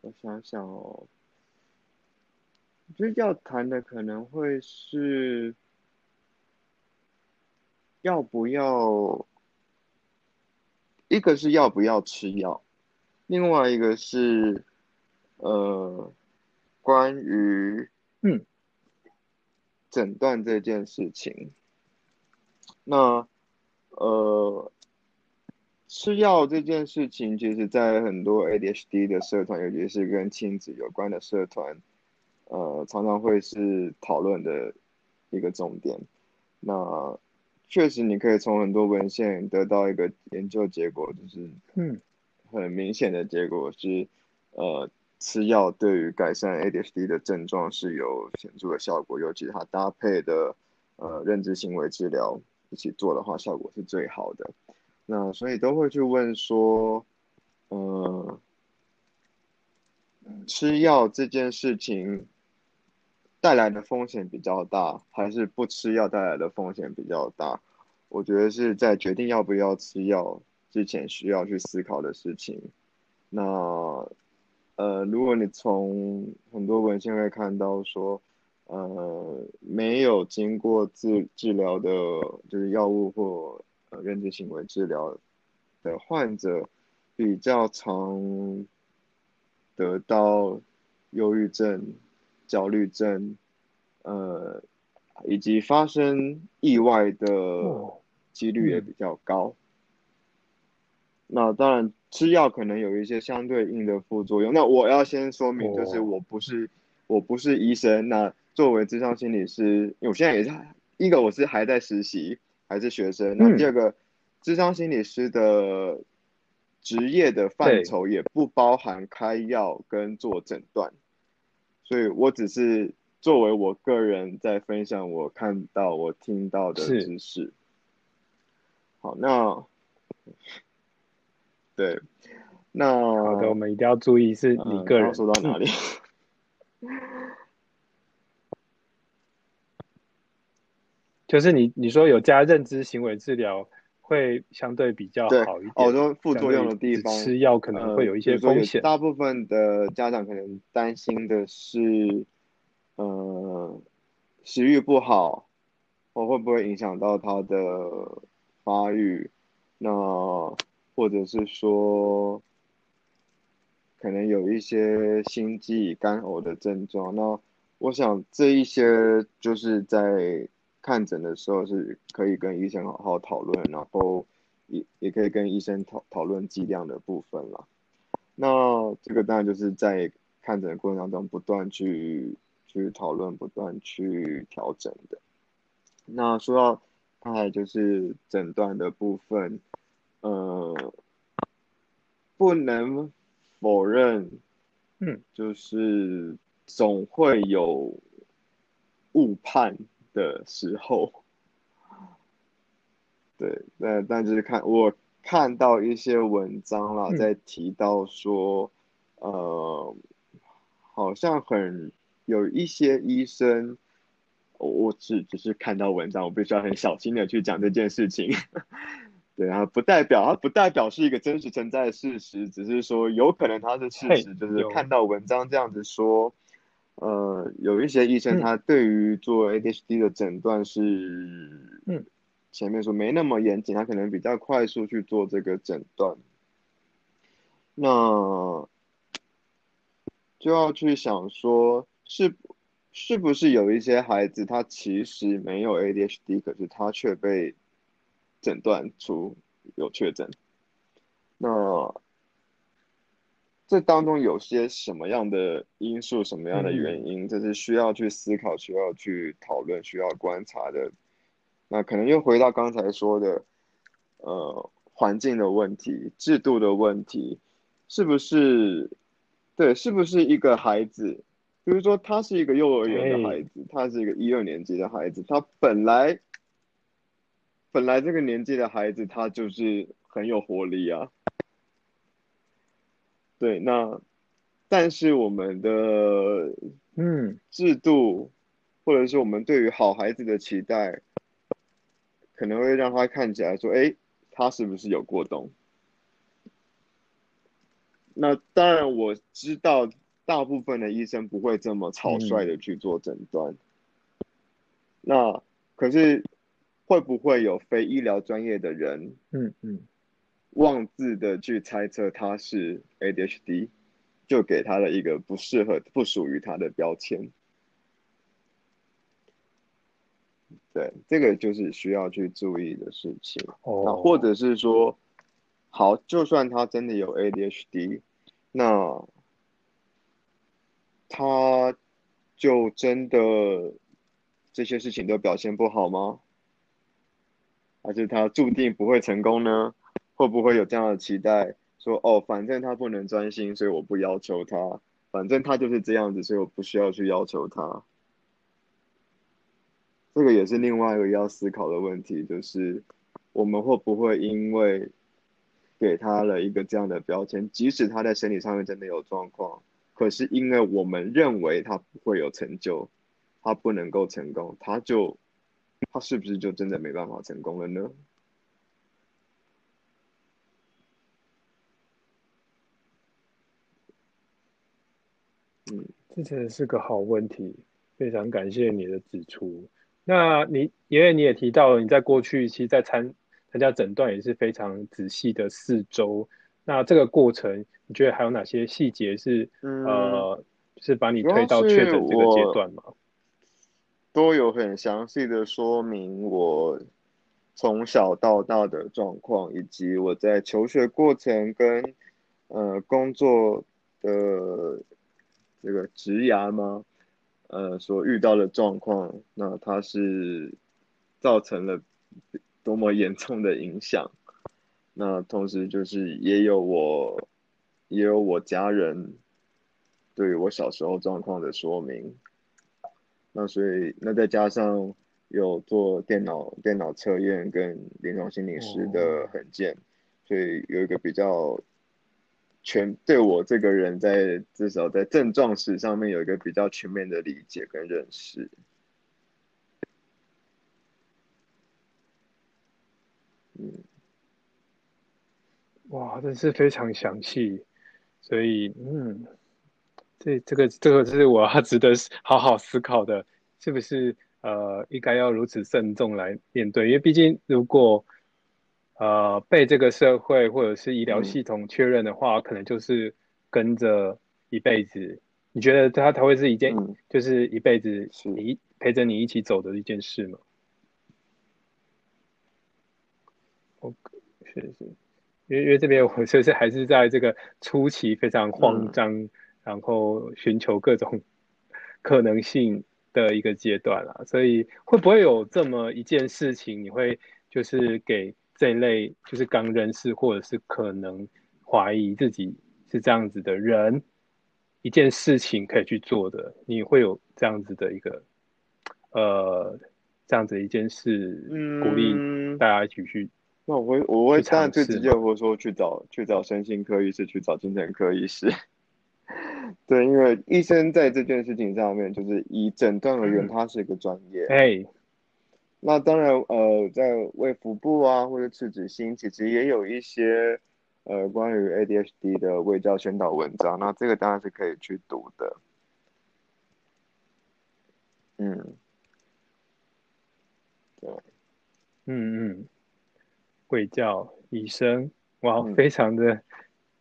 我想想哦，我觉得要谈的可能会是。要不要？一个是要不要吃药，另外一个是，呃，关于嗯，诊断这件事情。那呃，吃药这件事情，其实在很多 ADHD 的社团，尤其是跟亲子有关的社团，呃，常常会是讨论的一个重点。那确实，你可以从很多文献得到一个研究结果，就是嗯，很明显的结果是，呃，吃药对于改善 ADHD 的症状是有显著的效果，尤其它搭配的呃认知行为治疗一起做的话，效果是最好的。那所以都会去问说，呃，吃药这件事情带来的风险比较大，还是不吃药带来的风险比较大？我觉得是在决定要不要吃药之前需要去思考的事情。那呃，如果你从很多文献会看到说，呃，没有经过治治疗的，就是药物或呃认知行为治疗的患者，比较常得到忧郁症、焦虑症，呃，以及发生意外的几率也比较高。那当然，吃药可能有一些相对应的副作用。那我要先说明，就是我不是我不是医生。那作为智商心理师，因为我现在也是一个我是还在实习，还是学生。那第二个，智商心理师的职业的范畴也不包含开药跟做诊断，所以我只是作为我个人在分享我看到我听到的知识。好，那对，那好的，我们一定要注意是你个人说到哪里。就是你你说有加认知行为治疗会相对比较好一点，哦，说副作用的地方，吃药可能会有一些风险。大部分的家长可能担心的是，呃，食欲不好，或会不会影响到他的发育？那或者是说，可能有一些心悸、干呕的症状。那我想这一些就是在。看诊的时候是可以跟医生好好讨论，然后也也可以跟医生讨讨论剂量的部分了。那这个当然就是在看诊的过程当中不断去去讨论、不断去调整的。那说到刚才就是诊断的部分，呃，不能否认，嗯，就是总会有误判。的时候，对，那但就是看我看到一些文章啦，在提到说，呃，好像很有一些医生，我只只是看到文章，我必须要很小心的去讲这件事情，对啊，不代表它不代表是一个真实存在的事实，只是说有可能它是事实，就是看到文章这样子说。呃，有一些医生他对于做 ADHD 的诊断是，嗯，前面说没那么严谨，他可能比较快速去做这个诊断。那就要去想说，是是不是有一些孩子他其实没有 ADHD，可是他却被诊断出有确诊？那这当中有些什么样的因素、什么样的原因，这是需要去思考、需要去讨论、需要观察的。那可能又回到刚才说的，呃，环境的问题、制度的问题，是不是？对，是不是一个孩子？比如说，他是一个幼儿园的孩子，他是一个一二年级的孩子，他本来本来这个年纪的孩子，他就是很有活力啊。对，那但是我们的嗯制度，或者是我们对于好孩子的期待，可能会让他看起来说，哎，他是不是有过动？那当然我知道，大部分的医生不会这么草率的去做诊断。那可是会不会有非医疗专业的人？嗯嗯。妄自的去猜测他是 ADHD，就给他了一个不适合、不属于他的标签。对，这个就是需要去注意的事情。哦，或者是说，好，就算他真的有 ADHD，那他就真的这些事情都表现不好吗？还是他注定不会成功呢？会不会有这样的期待？说哦，反正他不能专心，所以我不要求他。反正他就是这样子，所以我不需要去要求他。这个也是另外一个要思考的问题，就是我们会不会因为给他了一个这样的标签，即使他在生理上面真的有状况，可是因为我们认为他不会有成就，他不能够成功，他就他是不是就真的没办法成功了呢？嗯，这真的是个好问题，非常感谢你的指出。那你因为你也提到了，你在过去其实，在参参加诊断也是非常仔细的四周。那这个过程，你觉得还有哪些细节是呃，是把你推到确诊这个阶段吗？都有很详细的说明我从小到大的状况，以及我在求学过程跟呃工作的这个职涯吗？呃，所遇到的状况，那它是造成了多么严重的影响？那同时就是也有我，也有我家人对于我小时候状况的说明。那所以，那再加上有做电脑电脑测验跟临床心理师的痕迹，所以有一个比较。全对我这个人，在至少在症状史上面有一个比较全面的理解跟认识。嗯，哇，真是非常详细，所以嗯，这这个这个是我要 值得好好思考的，是不是呃应该要如此慎重来面对？因为毕竟如果。呃，被这个社会或者是医疗系统确认的话，可能就是跟着一辈子。你觉得他他会是一件，就是一辈子你陪着你一起走的一件事吗？哦，是是，因为因为这边我 就是还是在这个初期非常慌张，然后寻求各种可能性的一个阶段啦。所以会不会有这么一件事情，你会就是给？这一类就是刚认识，或者是可能怀疑自己是这样子的人，一件事情可以去做的，你会有这样子的一个，呃，这样子一件事，鼓励大家一起去。那我会，我会当然最直接，我说去找去找身心科医师，去找精神科医师。对，因为医生在这件事情上面，就是以诊断而言，他是一个专业。哎。那当然，呃，在胃腹部啊，或者赤子心，其实也有一些呃关于 ADHD 的胃教宣导文章。那这个当然是可以去读的。嗯，对，嗯嗯，卫教医生，哇，非常的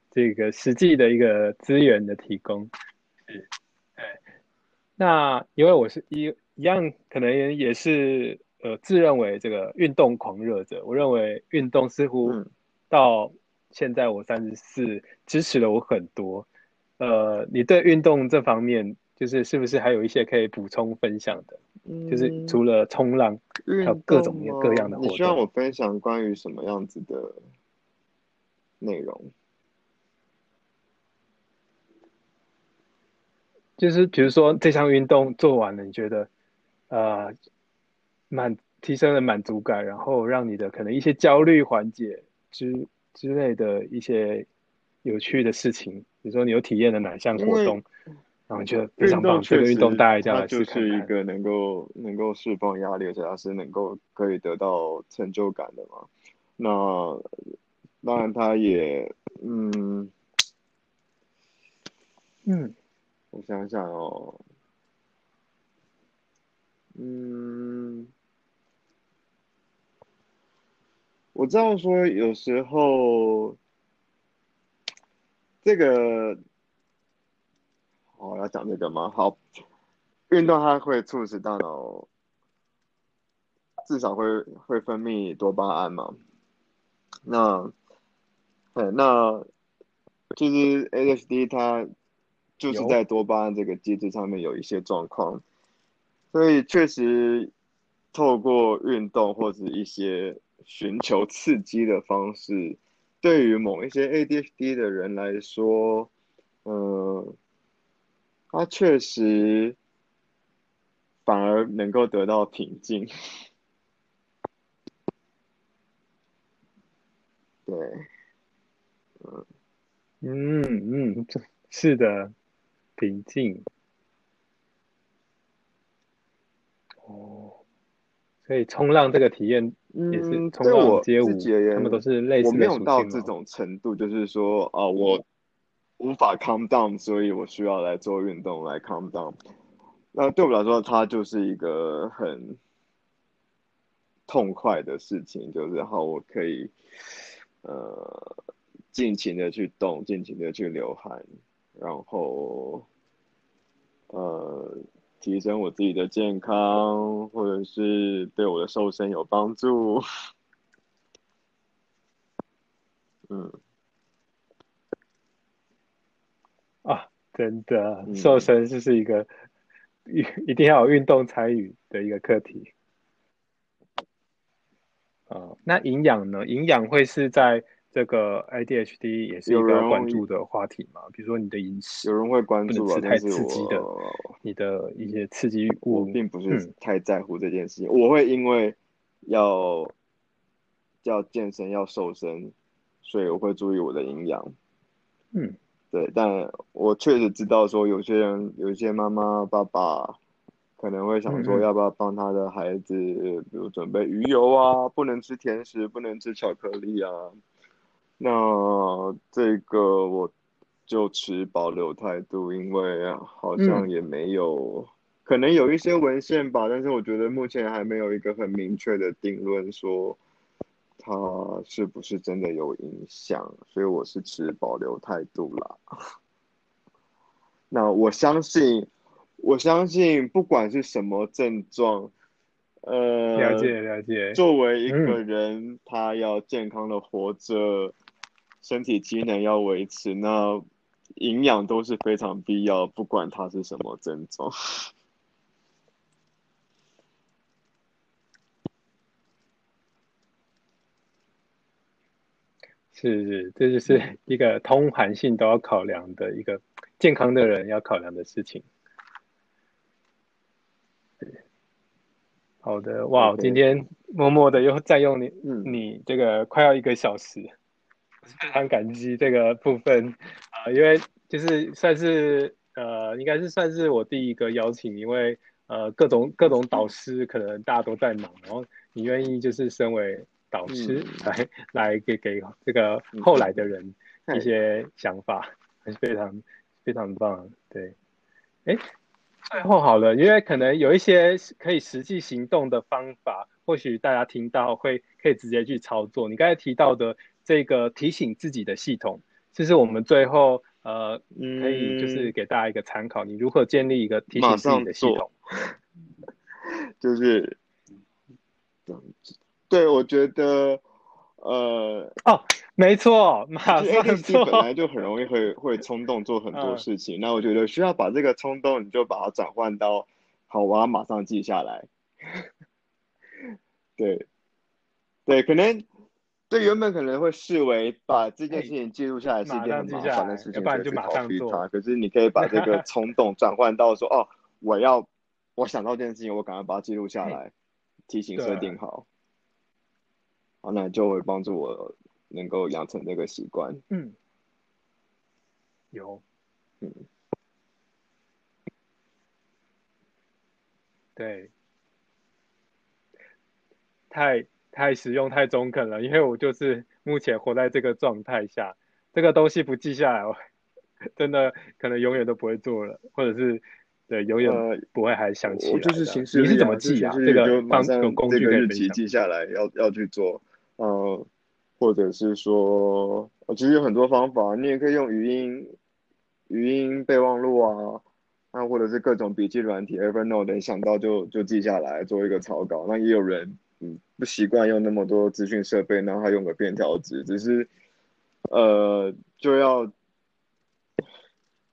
这个实际的一个资源的提供。是，哎。那因为我是一一样，可能也是。呃，自认为这个运动狂热者，我认为运动似乎到现在我三十四，支持了我很多。呃，你对运动这方面，就是是不是还有一些可以补充分享的？就是除了冲浪，还有各种各样的活动。你需要我分享关于什么样子的内容？就是比如说这项运动做完了，你觉得呃？满提升了满足感，然后让你的可能一些焦虑缓解之之类的一些有趣的事情，比如说你有体验了哪项活动，然后觉得非常棒，这个运动大家来试就是一个能够能够释放压力，而且它是能够可以得到成就感的嘛。那当然，它也嗯嗯，我想想哦，嗯。我知道说有时候，这个，哦，要讲这个吗？好，运动它会促使大脑，至少会会分泌多巴胺嘛。那，对，那其实 ADHD 它就是在多巴胺这个机制上面有一些状况，所以确实透过运动或者一些。寻求刺激的方式，对于某一些 ADHD 的人来说，嗯，他确实反而能够得到平静。对，嗯嗯嗯，是的，平静。哦，所以冲浪这个体验也是冲浪街舞，他们都是类似我没有到这种程度，就是说啊，我无法 calm down，所以我需要来做运动来 calm down。那对我来说，它就是一个很痛快的事情，就是好，我可以呃尽情的去动，尽情的去流汗，然后呃。提升我自己的健康，或者是对我的瘦身有帮助。嗯，啊，真的，瘦身就是一个一一定要有运动参与的一个课题。啊，那营养呢？营养会是在。这个 ADHD 也是一个关注的话题嘛？比如说你的饮食，有人会关注，不能吃太刺激的，你的一些刺激物，并不是太在乎这件事情。我会因为要要健身、要瘦身，所以我会注意我的营养。嗯，对，但我确实知道说，有些人、有些妈妈、爸爸可能会想说，要不要帮他的孩子，比如准备鱼油啊，不能吃甜食，不能吃巧克力啊。那这个我就持保留态度，因为好像也没有，可能有一些文献吧，但是我觉得目前还没有一个很明确的定论说它是不是真的有影响，所以我是持保留态度啦。那我相信，我相信不管是什么症状，呃，了解了解，作为一个人，他要健康的活着。身体机能要维持，那营养都是非常必要，不管它是什么症状。是是，这就是一个通盘性都要考量的一个健康的人要考量的事情。好的，哇，今天默默的又占用你你这个快要一个小时。非常感激这个部分啊，因为就是算是呃，应该是算是我第一个邀请，因为呃，各种各种导师可能大家都在忙，然后你愿意就是身为导师 来来给给这个后来的人一些想法，还是非常非常棒。对，哎，最后好了，因为可能有一些可以实际行动的方法，或许大家听到会可以直接去操作。你刚才提到的。这个提醒自己的系统，这是我们最后呃可以就是给大家一个参考，你如何建立一个提醒自己的系统，就是对，我觉得呃哦，没错，马上做，本来就很容易会会冲动做很多事情，那我觉得需要把这个冲动，你就把它转换到好，我要马上记下来，对。对，可能。对，原本可能会视为把这件事情记录下来是一件很麻烦的事情，不然就马上做。可是你可以把这个冲动 转换到说，哦，我要，我想到这件事情，我赶快把它记录下来，提醒设定好，好，那就会帮助我能够养成这个习惯。嗯，有，嗯，对，太。太实用、太中肯了，因为我就是目前活在这个状态下，这个东西不记下来，我 真的可能永远都不会做了，或者是对永远不会还想起来。我就是形式，你是怎么记啊？这个马上工具日期记下来，要要去做。呃，或者是说，其实有很多方法，你也可以用语音语音备忘录啊，那或者是各种笔记软体，Evernote，能想到就就记下来，做一个草稿。那也有人。嗯，不习惯用那么多资讯设备，然后还用个便条纸，只是，呃，就要，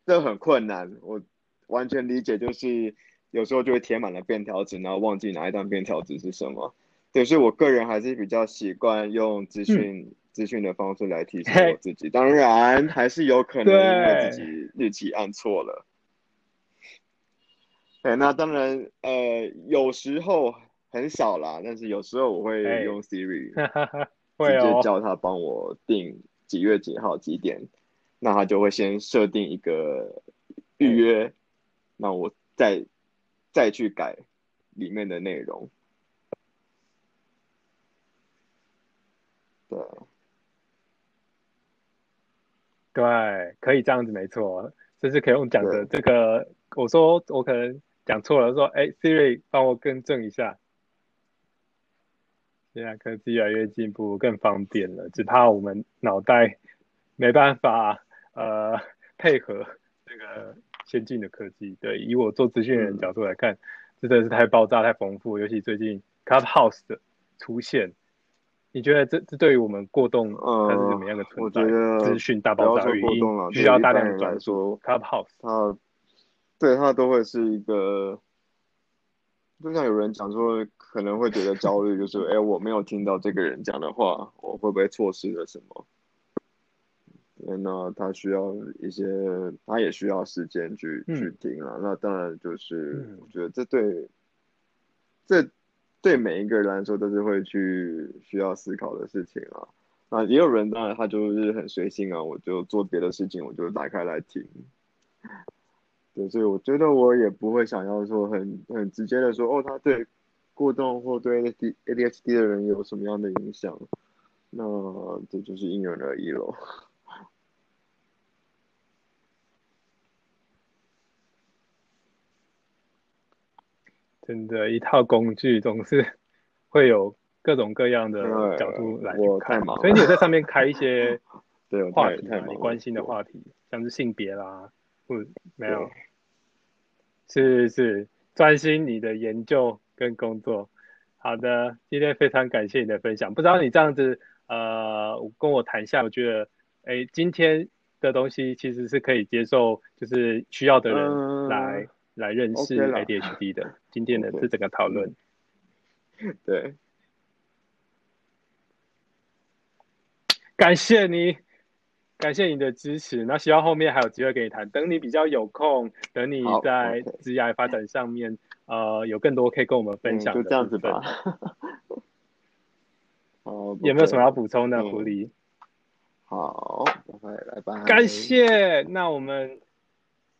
这很困难。我完全理解，就是有时候就会填满了便条纸，然后忘记哪一张便条纸是什么。对，所以我个人还是比较习惯用资讯资讯的方式来提醒我自己。当然，还是有可能因为自己日期按错了。对，那当然，呃，有时候。很少啦，但是有时候我会用 Siri，直接叫他帮我定几月几号几点，那他就会先设定一个预约，那我再再去改里面的内容。对，对，可以这样子，没错，这是可以用讲的。这个我说我可能讲错了，说哎，Siri 帮我更正一下。现在科技越来越进步，更方便了，只怕我们脑袋没办法呃配合这个先进的科技。对，以我做资讯人角度来看，真的是太爆炸、太丰富，尤其最近 Clubhouse 的出现，你觉得这这对于我们过动它是怎么样的存在？资讯大爆炸语音需要大量的转说 Clubhouse，它对它都会是一个。就像有人讲说，可能会觉得焦虑，就是哎，我没有听到这个人讲的话，我会不会错失了什么？那他需要一些，他也需要时间去去听啊。那当然就是，我觉得这对这对每一个人来说都是会去需要思考的事情啊。那也有人当然他就是很随性啊，我就做别的事情，我就打开来听。对，所以我觉得我也不会想要说很很直接的说，哦，他对过动或对 A D A D H D 的人有什么样的影响？那这就是因人而异喽。真的，一套工具总是会有各种各样的角度来看嘛，所以你在上面开一些 对话题，你关心的话题，像是性别啦，或没有。是是，专心你的研究跟工作。好的，今天非常感谢你的分享。不知道你这样子，呃，跟我谈下，我觉得，哎，今天的东西其实是可以接受，就是需要的人来来认识 ADHD 的。今天的这整个讨论，对，感谢你。感谢你的支持，那希望后面还有机会跟你谈。等你比较有空，等你在职业发展上面，呃，有更多可以跟我们分享的，就这样子吧。哦，有没有什么要补充的，狐狸？好，来来吧。感谢，那我们